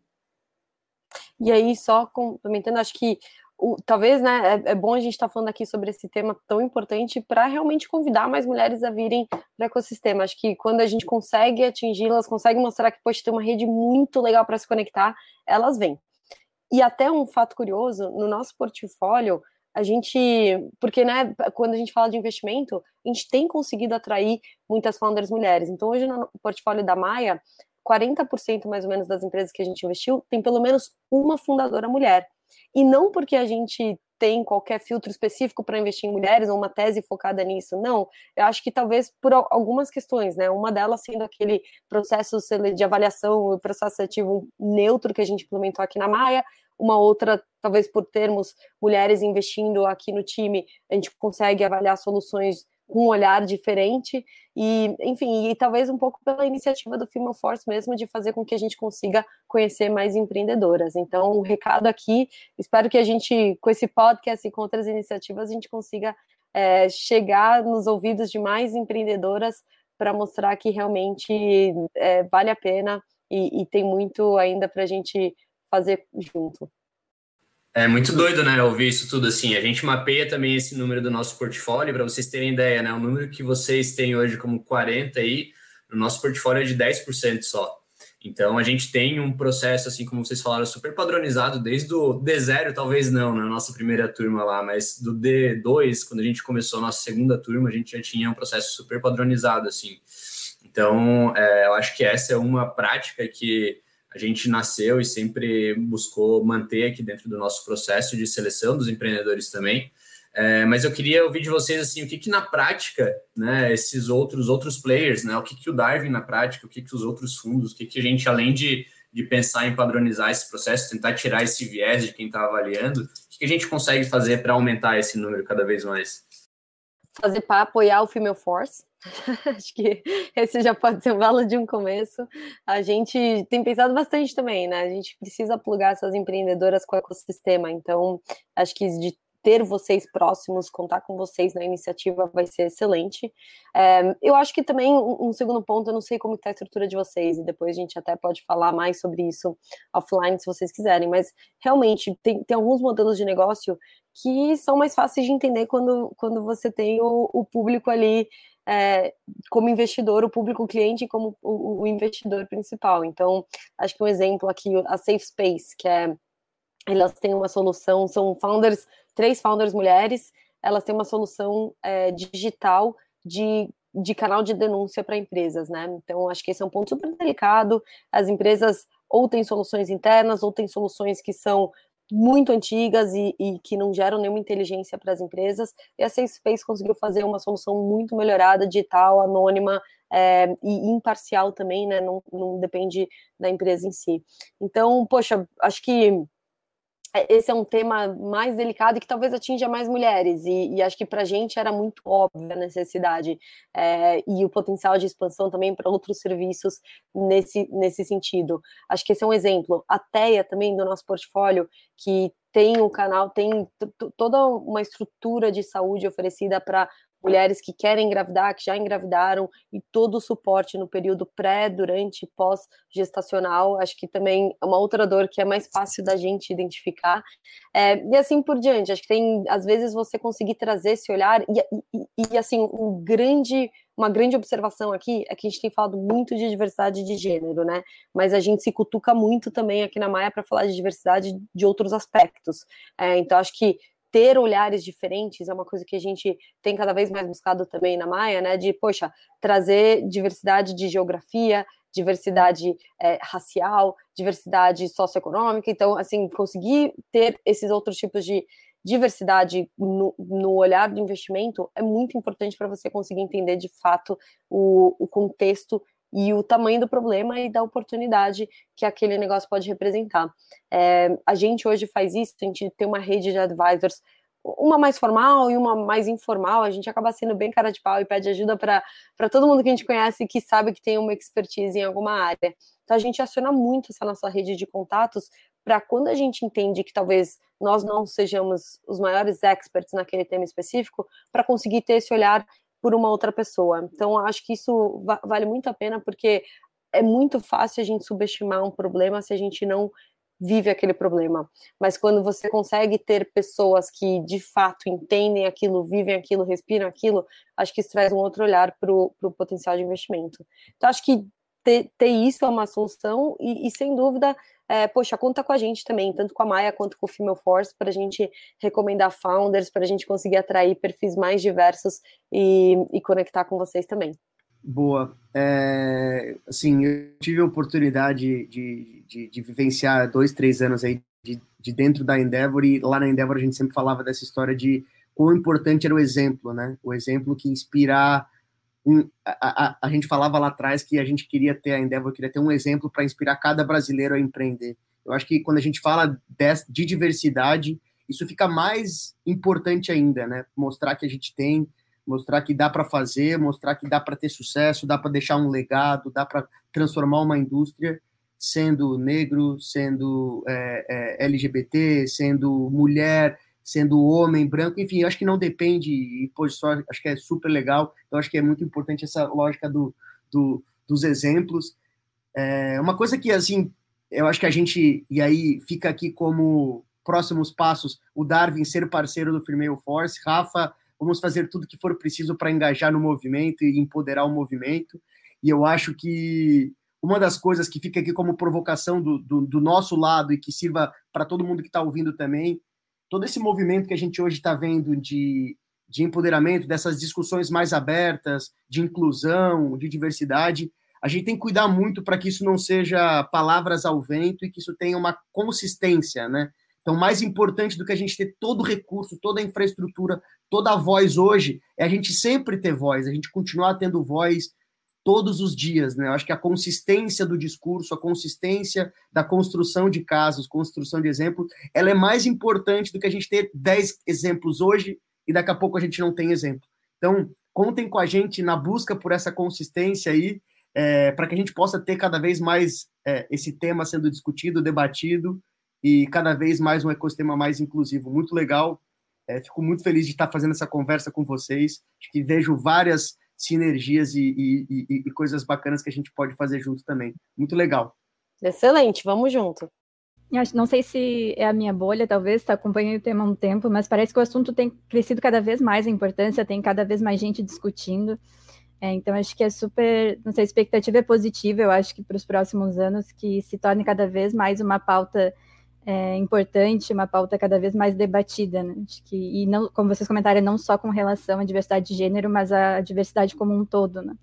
E aí, só complementando, acho que o, talvez, né, é, é, bom a gente estar tá falando aqui sobre esse tema tão importante para realmente convidar mais mulheres a virem para o ecossistema. Acho que quando a gente consegue atingi-las, consegue mostrar que pode ter uma rede muito legal para se conectar, elas vêm. E até um fato curioso, no nosso portfólio, a gente, porque, né, quando a gente fala de investimento, a gente tem conseguido atrair muitas founders mulheres. Então, hoje no portfólio da Maia, 40% mais ou menos das empresas que a gente investiu tem pelo menos uma fundadora mulher. E não porque a gente tem qualquer filtro específico para investir em mulheres ou uma tese focada nisso. Não, eu acho que talvez por algumas questões, né? Uma delas sendo aquele processo de avaliação, o processo seletivo neutro que a gente implementou aqui na Maia, uma outra, talvez por termos mulheres investindo aqui no time, a gente consegue avaliar soluções com um olhar diferente e, enfim, e talvez um pouco pela iniciativa do Female Force mesmo de fazer com que a gente consiga conhecer mais empreendedoras. Então, o um recado aqui, espero que a gente, com esse podcast e com outras iniciativas, a gente consiga é, chegar nos ouvidos de mais empreendedoras para mostrar que realmente é, vale a pena e, e tem muito ainda para a gente fazer junto. É muito doido, né, ouvir isso tudo assim. A gente mapeia também esse número do nosso portfólio para vocês terem ideia, né? O número que vocês têm hoje como 40 aí, no nosso portfólio é de 10% só. Então a gente tem um processo, assim como vocês falaram, super padronizado desde o D0, talvez não, na nossa primeira turma lá, mas do D2, quando a gente começou a nossa segunda turma, a gente já tinha um processo super padronizado, assim. Então, é, eu acho que essa é uma prática que a gente nasceu e sempre buscou manter aqui dentro do nosso processo de seleção dos empreendedores também. É, mas eu queria ouvir de vocês assim, o que, que na prática, né, esses outros outros players, né, o que, que o Darwin na prática, o que, que os outros fundos, o que, que a gente, além de, de pensar em padronizar esse processo, tentar tirar esse viés de quem está avaliando, o que, que a gente consegue fazer para aumentar esse número cada vez mais? Fazer para apoiar o Female Force, (laughs) Acho que esse já pode ser um belo de um começo. A gente tem pensado bastante também, né? A gente precisa plugar essas empreendedoras com o ecossistema. Então, acho que de ter vocês próximos, contar com vocês na iniciativa vai ser excelente. É, eu acho que também um, um, segundo ponto, eu não sei como está a estrutura de vocês, e depois a gente até pode falar mais sobre isso offline se vocês quiserem, mas realmente tem, tem alguns modelos de negócio que são mais fáceis de entender quando, quando você tem o, o público ali é, como investidor, o público cliente como o, o, investidor principal. Então, acho que um exemplo aqui, a Safe Space, que é elas têm uma solução, são founders, três founders mulheres, elas têm uma solução é, digital de, de canal de denúncia para empresas, né? Então, acho que esse é um ponto super delicado. As empresas ou têm soluções internas, ou têm soluções que são muito antigas e, e, que não geram nenhuma inteligência para as empresas. E a SafeSpace conseguiu fazer uma solução muito melhorada, digital, anônima é, e imparcial também, né? Não, não depende da empresa em si. Então, poxa, acho que esse é um tema mais delicado e que talvez atinja mais mulheres, e, e acho que para a gente era muito óbvia a necessidade é, e o potencial de expansão também para outros serviços nesse, nesse sentido. Acho que esse é um exemplo. A TEA também do nosso portfólio, que tem um canal, tem toda uma estrutura de saúde oferecida para mulheres que querem engravidar, que já engravidaram, e todo o suporte no período pré, durante e pós-gestacional. Acho que também é uma outra dor que é mais fácil da gente identificar. É, e assim por diante, acho que tem, às vezes, você conseguir trazer esse olhar, e, e, e assim, um grande uma grande observação aqui é que a gente tem falado muito de diversidade de gênero, né? Mas a gente se cutuca muito também aqui na Maia para falar de diversidade de outros aspectos. É, então, acho que ter olhares diferentes é uma coisa que a gente tem cada vez mais buscado também na Maia, né? De, poxa, trazer diversidade de geografia, diversidade é, racial, diversidade socioeconômica. Então, assim, conseguir ter esses outros tipos de diversidade no, no olhar do investimento é muito importante para você conseguir entender de fato o, o contexto e o tamanho do problema e da oportunidade que aquele negócio pode representar. É, a gente hoje faz isso, a gente tem uma rede de advisors, uma mais formal e uma mais informal, a gente acaba sendo bem cara de pau e pede ajuda para todo mundo que a gente conhece que sabe que tem uma expertise em alguma área. Então a gente aciona muito essa nossa rede de contatos para quando a gente entende que talvez nós não sejamos os maiores experts naquele tema específico, para conseguir ter esse olhar por uma outra pessoa. Então, acho que isso vale muito a pena, porque é muito fácil a gente subestimar um problema se a gente não vive aquele problema. Mas quando você consegue ter pessoas que de fato entendem aquilo, vivem aquilo, respiram aquilo, acho que isso traz um outro olhar para o potencial de investimento. Então, acho que ter, ter isso é uma solução e, e sem dúvida, é, poxa, conta com a gente também, tanto com a Maia quanto com o Female Force, para a gente recomendar founders, para a gente conseguir atrair perfis mais diversos e, e conectar com vocês também. Boa. É, assim, eu tive a oportunidade de, de, de, vivenciar dois, três anos aí de, de dentro da Endeavor, e lá na Endeavor a gente sempre falava dessa história de quão importante era o exemplo, né? O exemplo que inspirar. A, a, a, gente falava lá atrás que a gente queria ter, a Endeavor queria ter um exemplo para inspirar cada brasileiro a empreender. Eu acho que quando a gente fala de, de diversidade, isso fica mais importante ainda, né? Mostrar que a gente tem, mostrar que dá para fazer, mostrar que dá para ter sucesso, dá para deixar um legado, dá para transformar uma indústria sendo negro, sendo é, é, LGBT, sendo mulher, sendo homem, branco, enfim, acho que não depende, e só, acho que é super legal, então acho que é muito importante essa lógica do, do dos exemplos. É, uma coisa que, assim, eu acho que a gente, e aí fica aqui como próximos passos, o Darwin ser parceiro do Firmale Force, Rafa, vamos fazer tudo que for preciso para engajar no movimento e empoderar o movimento, e eu acho que uma das coisas que fica aqui como provocação do, do, do nosso lado e que sirva para todo mundo que está ouvindo também, todo esse movimento que a gente hoje está vendo de, de empoderamento, dessas discussões mais abertas, de inclusão, de diversidade, a gente tem que cuidar muito para que isso não seja palavras ao vento e que isso tenha uma consistência, né? Então, mais importante do que a gente ter todo o recurso, toda a infraestrutura, toda a voz hoje, é a gente sempre ter voz, a gente continuar tendo voz, todos os dias, né? Eu acho que a consistência do discurso, a consistência da construção de casos, construção de exemplos, ela é mais importante do que a gente ter 10 exemplos hoje e daqui a pouco a gente não tem exemplo. Então, contem com a gente na busca por essa consistência aí, é, para que a gente possa ter cada vez mais é, esse tema sendo discutido, debatido e cada vez mais um ecossistema mais inclusivo. Muito legal. É, fico muito feliz de estar fazendo essa conversa com vocês. Acho que vejo várias sinergias e, e, e, e coisas bacanas que a gente pode fazer junto também. Muito legal. Excelente, vamos junto. Não sei se é a minha bolha, talvez, está acompanhando o tema há um tempo, mas parece que o assunto tem crescido cada vez mais a importância, tem cada vez mais gente discutindo. É, então, acho que é super. Não sei, a expectativa é positiva, eu acho que para os próximos anos, que se torne cada vez mais uma pauta é, importante, uma pauta cada vez mais debatida, né? Acho que, e não, como vocês comentaram, não só com relação à diversidade de gênero, mas à diversidade como um todo, né?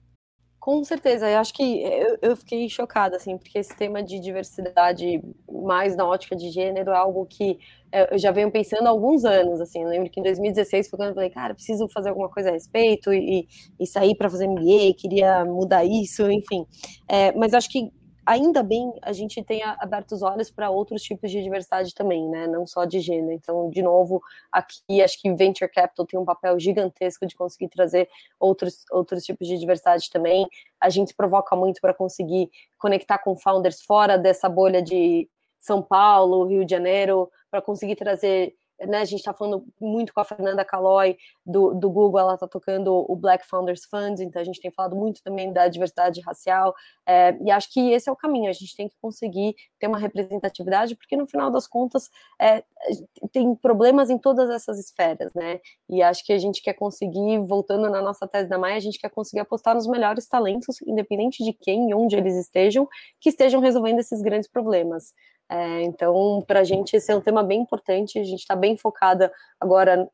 Com certeza, eu acho que eu, eu, fiquei chocada, assim, porque esse tema de diversidade mais na ótica de gênero é algo que é, eu já venho pensando há alguns anos, assim, eu lembro que em 2016 foi quando eu falei, cara, preciso fazer alguma coisa a respeito e, e sair para fazer MBA, queria mudar isso, enfim, é, mas acho que ainda bem a gente tenha aberto os olhos para outros tipos de diversidade também, né? Não só de gênero. Então, de novo, aqui acho que venture capital tem um papel gigantesco de conseguir trazer outros, outros tipos de diversidade também. A gente provoca muito para conseguir conectar com founders fora dessa bolha de São Paulo, Rio de Janeiro, para conseguir trazer né, a gente está falando muito com a Fernanda Calói do, do Google, ela está tocando o Black Founders Fund, então a gente tem falado muito também da diversidade racial, é, e acho que esse é o caminho, a gente tem que conseguir ter uma representatividade, porque no final das contas é, tem problemas em todas essas esferas, né? E acho que a gente quer conseguir, voltando na nossa tese da Maia, a gente quer conseguir apostar nos melhores talentos, independente de quem e onde eles estejam, que estejam resolvendo esses grandes problemas. É, então, para a gente, esse é um tema bem importante. A gente está bem focada agora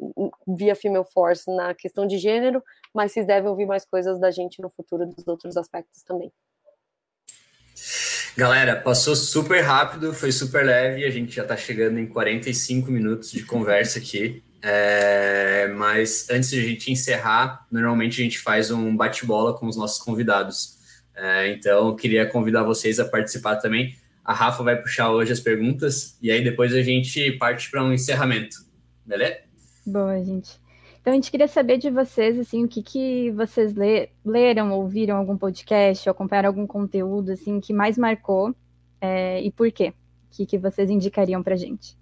via Female Force na questão de gênero, mas vocês devem ouvir mais coisas da gente no futuro dos outros aspectos também. Galera, passou super rápido, foi super leve, a gente já está chegando em 45 minutos de conversa aqui. É, mas antes de a gente encerrar, normalmente a gente faz um bate-bola com os nossos convidados. É, então, queria convidar vocês a participar também. A Rafa vai puxar hoje as perguntas e aí depois a gente parte para um encerramento, beleza? Boa, gente. Então a gente queria saber de vocês, assim, o que, que vocês lê, leram, ouviram algum podcast, ou acompanharam algum conteúdo, assim, que mais marcou é, e por quê? O que, que vocês indicariam para gente?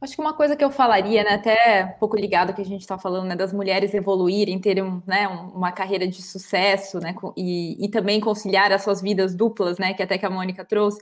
Acho que uma coisa que eu falaria, né, até um pouco ligado ao que a gente está falando, né, das mulheres evoluírem, terem um, né, uma carreira de sucesso, né, e, e também conciliar as suas vidas duplas, né, que até que a Mônica trouxe,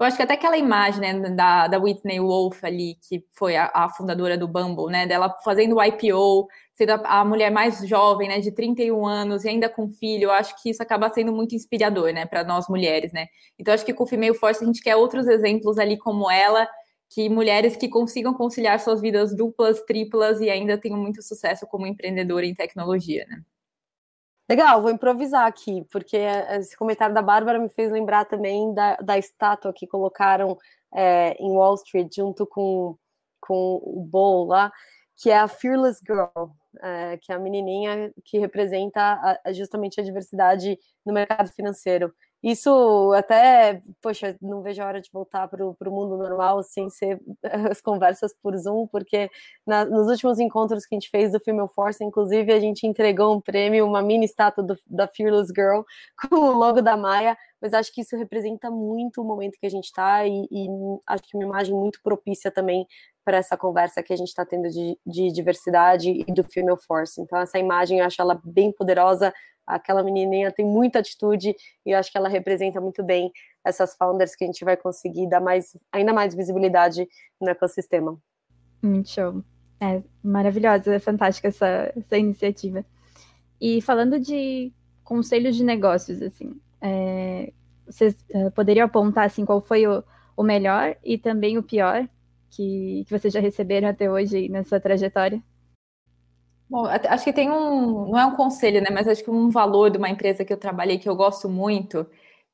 eu acho que até aquela imagem né, da, da Whitney Wolf ali, que foi a, a, fundadora do Bumble, né? Dela fazendo o IPO, sendo a, a, mulher mais jovem, né? De 31 anos e ainda com filho, eu acho que isso acaba sendo muito inspirador, né? Para nós mulheres, né? Então, acho que com o Female Force a gente quer outros exemplos ali como ela, que mulheres que consigam conciliar suas vidas duplas, triplas e ainda tenham muito sucesso como empreendedora em tecnologia, né? Legal, vou improvisar aqui, porque esse comentário da Bárbara me fez lembrar também da, da estátua que colocaram é, em Wall Street junto com, com o Bowl lá, que é a Fearless Girl, é, que é a menininha que representa a, justamente a diversidade no mercado financeiro. Isso até, poxa, não vejo a hora de voltar para o mundo normal sem ser (laughs) as conversas por Zoom, porque na, nos últimos encontros que a gente fez do Female Force, inclusive, a gente entregou um prêmio, uma mini estátua do, da Fearless Girl (laughs) com o logo da Maia, mas acho que isso representa muito o momento que a gente está e, e acho que uma imagem muito propícia também para essa conversa que a gente está tendo de, de, diversidade e do Female Force. Então, essa imagem eu acho ela bem poderosa. Aquela menininha tem muita atitude e eu acho que ela representa muito bem essas founders que a gente vai conseguir dar mais, ainda mais visibilidade no ecossistema. Muito show. É maravilhosa, é fantástica essa, essa iniciativa. E falando de conselhos de negócios, assim, é, vocês uh, poderiam apontar assim qual foi o, o melhor e também o pior que, que vocês já receberam até hoje nessa trajetória? Bom, acho que tem um, não é um conselho, né, mas acho que um valor de uma empresa que eu trabalhei que eu gosto muito,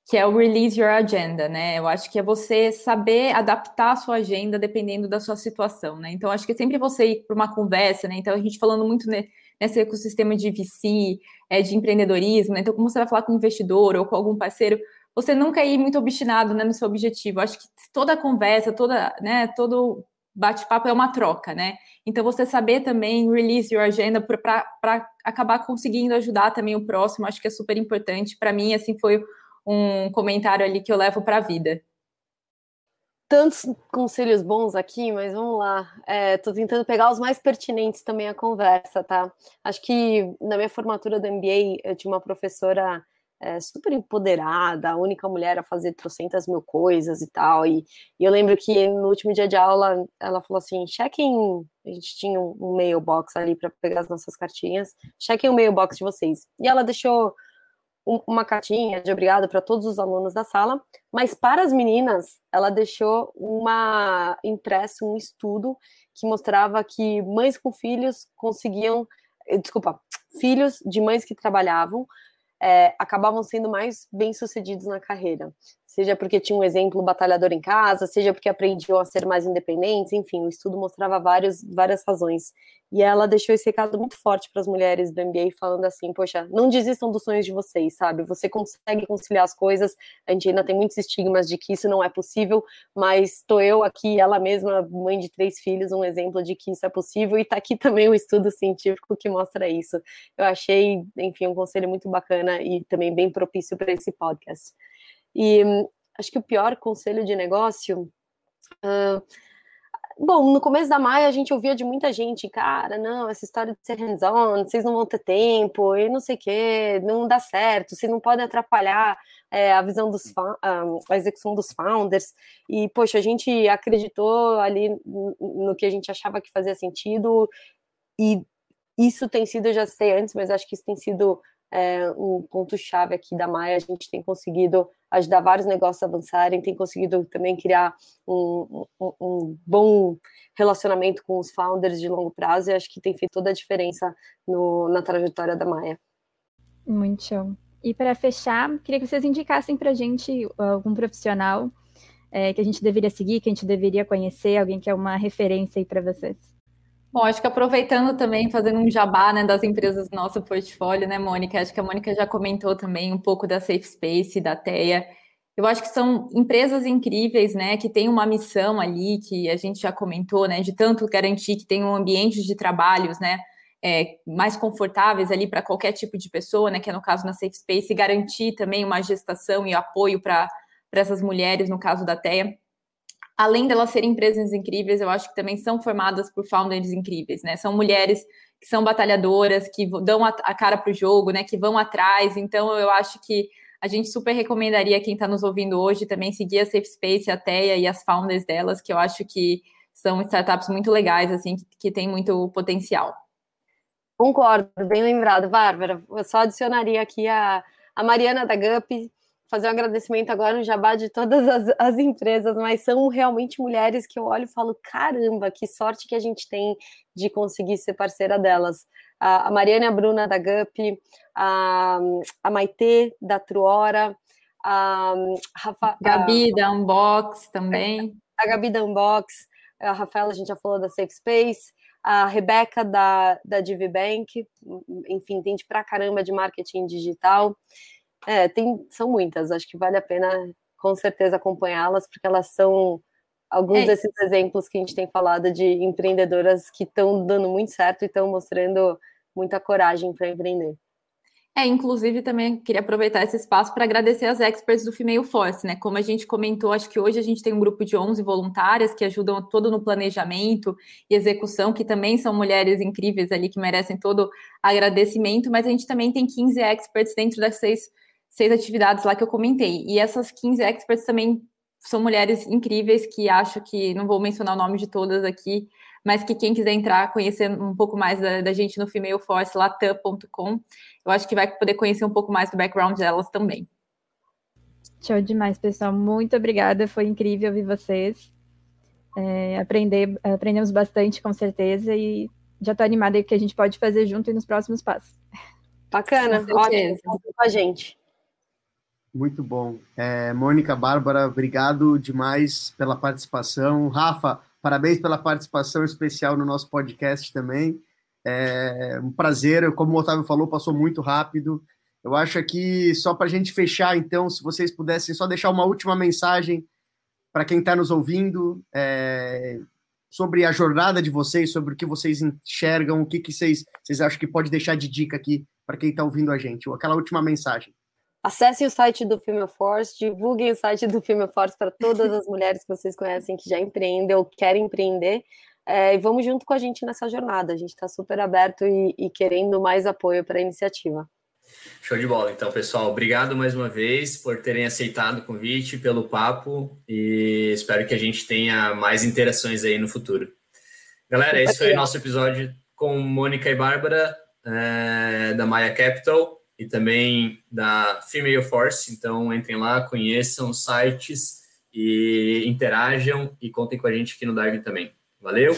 que é o release your agenda, né? Eu acho que é você saber adaptar a sua agenda dependendo da sua situação, né? Então acho que sempre você ir para uma conversa, né? Então a gente falando muito nesse ecossistema de VC, é, de empreendedorismo, né? Então como você vai falar com um investidor ou com algum parceiro, você nunca ir muito obstinado né, no seu objetivo. Acho que toda conversa, toda, né, todo bate-papo é uma troca, né? Então você saber também release your agenda para acabar conseguindo ajudar também o próximo, acho que é super importante. Para mim, assim, foi um comentário ali que eu levo para a vida. Tantos conselhos bons aqui, mas vamos lá. Estou é, tentando pegar os mais pertinentes também à conversa, tá? Acho que na minha formatura do MBA, eu tinha uma professora é, super empoderada, a única mulher a fazer trocentas mil coisas e tal. E, e, eu lembro que no último dia de aula, ela falou assim: chequem. A gente tinha um, mailbox ali para pegar as nossas cartinhas, chequem o mailbox de vocês. E ela deixou um, uma cartinha de obrigado para todos os alunos da sala, mas para as meninas, ela deixou uma impresso um estudo que mostrava que mães com filhos conseguiam, eh, desculpa, filhos de mães que trabalhavam é, acabavam sendo mais bem-sucedidos na carreira. Seja porque tinha um exemplo batalhador em casa, seja porque aprendiam a ser mais independentes, enfim, o estudo mostrava vários, várias razões. E ela deixou esse recado muito forte para as mulheres do MBA, falando assim: poxa, não desistam dos sonhos de vocês, sabe? Você consegue conciliar as coisas. A gente ainda tem muitos estigmas de que isso não é possível, mas estou eu aqui, ela mesma, mãe de três filhos, um exemplo de que isso é possível. E está aqui também o um estudo científico que mostra isso. Eu achei, enfim, um conselho muito bacana e também bem propício para esse podcast. E acho que o pior conselho de negócio. Uh, Bom, no começo da Maia a gente ouvia de muita gente, cara, não, essa história de ser hands-on, vocês não vão ter tempo, e não sei o quê, não dá certo, vocês não podem atrapalhar é, a visão dos a execução dos founders. E, poxa, a gente acreditou ali no que a gente achava que fazia sentido, e isso tem sido, eu já sei antes, mas acho que isso tem sido é, um ponto-chave aqui da Maia. A gente tem conseguido ajudar vários negócios a avançarem, tem conseguido também criar um, um, um, bom relacionamento com os founders de longo prazo e acho que tem feito toda a diferença no, na trajetória da Maia. Muito show. E para fechar, queria que vocês indicassem para a gente algum profissional é, que a gente deveria seguir, que a gente deveria conhecer, alguém que é uma referência aí para vocês. Bom, acho que aproveitando também, fazendo um jabá né, das empresas do nosso portfólio, né, Mônica? Acho que a Mônica já comentou também um pouco da Safe Space, da TEA. Eu acho que são empresas incríveis, né, que têm uma missão ali, que a gente já comentou, né, de tanto garantir que tenham ambientes de trabalhos, né, é, mais confortáveis ali para qualquer tipo de pessoa, né, que é no caso na Safe Space, e garantir também uma gestação e apoio para essas mulheres, no caso da TEA além delas serem empresas incríveis, eu acho que também são formadas por founders incríveis, né? São mulheres que são batalhadoras, que dão a, cara para o jogo, né? Que vão atrás. Então, eu acho que a gente super recomendaria quem está nos ouvindo hoje também seguir a Safe Space, a Teia e as founders delas, que eu acho que são startups muito legais, assim, que, que têm muito potencial. Concordo, bem lembrado, Bárbara. Eu só adicionaria aqui a, a Mariana da Gup, fazer um agradecimento agora no jabá de todas as, as, empresas, mas são realmente mulheres que eu olho e falo: caramba, que sorte que a gente tem de conseguir ser parceira delas. A, a Mariana e a Bruna da GUP, a, a Maitê da Truora, a Rafa, Gabi a, da Unbox também. A Gabi da Unbox, a Rafaela, a gente já falou da Safe Space, a Rebeca da, da DiviBank, enfim, entende pra caramba de marketing digital. É, tem, são muitas, acho que vale a pena com certeza acompanhá-las, porque elas são alguns é. desses exemplos que a gente tem falado de empreendedoras que estão dando muito certo e estão mostrando muita coragem para empreender. É, inclusive também queria aproveitar esse espaço para agradecer as experts do Female Force, né? Como a gente comentou, acho que hoje a gente tem um grupo de 11 voluntárias que ajudam todo no planejamento e execução, que também são mulheres incríveis ali que merecem todo agradecimento, mas a gente também tem 15 experts dentro das seis, seis atividades lá que eu comentei. E essas 15 experts também são mulheres incríveis que acho que não vou mencionar o nome de todas aqui, mas que quem quiser entrar, conhecer um pouco mais da, da gente no femaleforcelatam.com, eu acho que vai poder conhecer um pouco mais do background delas também. Show demais, pessoal. Muito obrigada, foi incrível ouvir vocês. É, aprender, aprendemos bastante, com certeza, e já estou animada que a gente pode fazer junto e nos próximos passos. Bacana, ótimo, com a gente. Muito bom. É, Mônica, Bárbara, obrigado demais pela participação. Rafa, parabéns pela participação especial no nosso podcast também. É um prazer, como o Otávio falou, passou muito rápido. Eu acho aqui, só para a gente fechar, então, se vocês pudessem só deixar uma última mensagem para quem está nos ouvindo é, sobre a jornada de vocês, sobre o que vocês enxergam, o que, que vocês, vocês acham que pode deixar de dica aqui para quem está ouvindo a gente, aquela última mensagem. Acessem o site do Female Force, divulguem o site do Female Force para todas as mulheres que vocês conhecem que já empreendem ou querem empreender. É, e vamos junto com a gente nessa jornada. A gente está super aberto e, e querendo mais apoio para a iniciativa. Show de bola. Então, pessoal, obrigado mais uma vez por terem aceitado o convite, pelo papo e espero que a gente tenha mais interações aí no futuro. Galera, esse foi o nosso episódio com Mônica e Bárbara é, da Maya Capital e também da Female Force. Então, entrem lá, conheçam os sites e interajam e contem com a gente aqui no Darwin também. Valeu!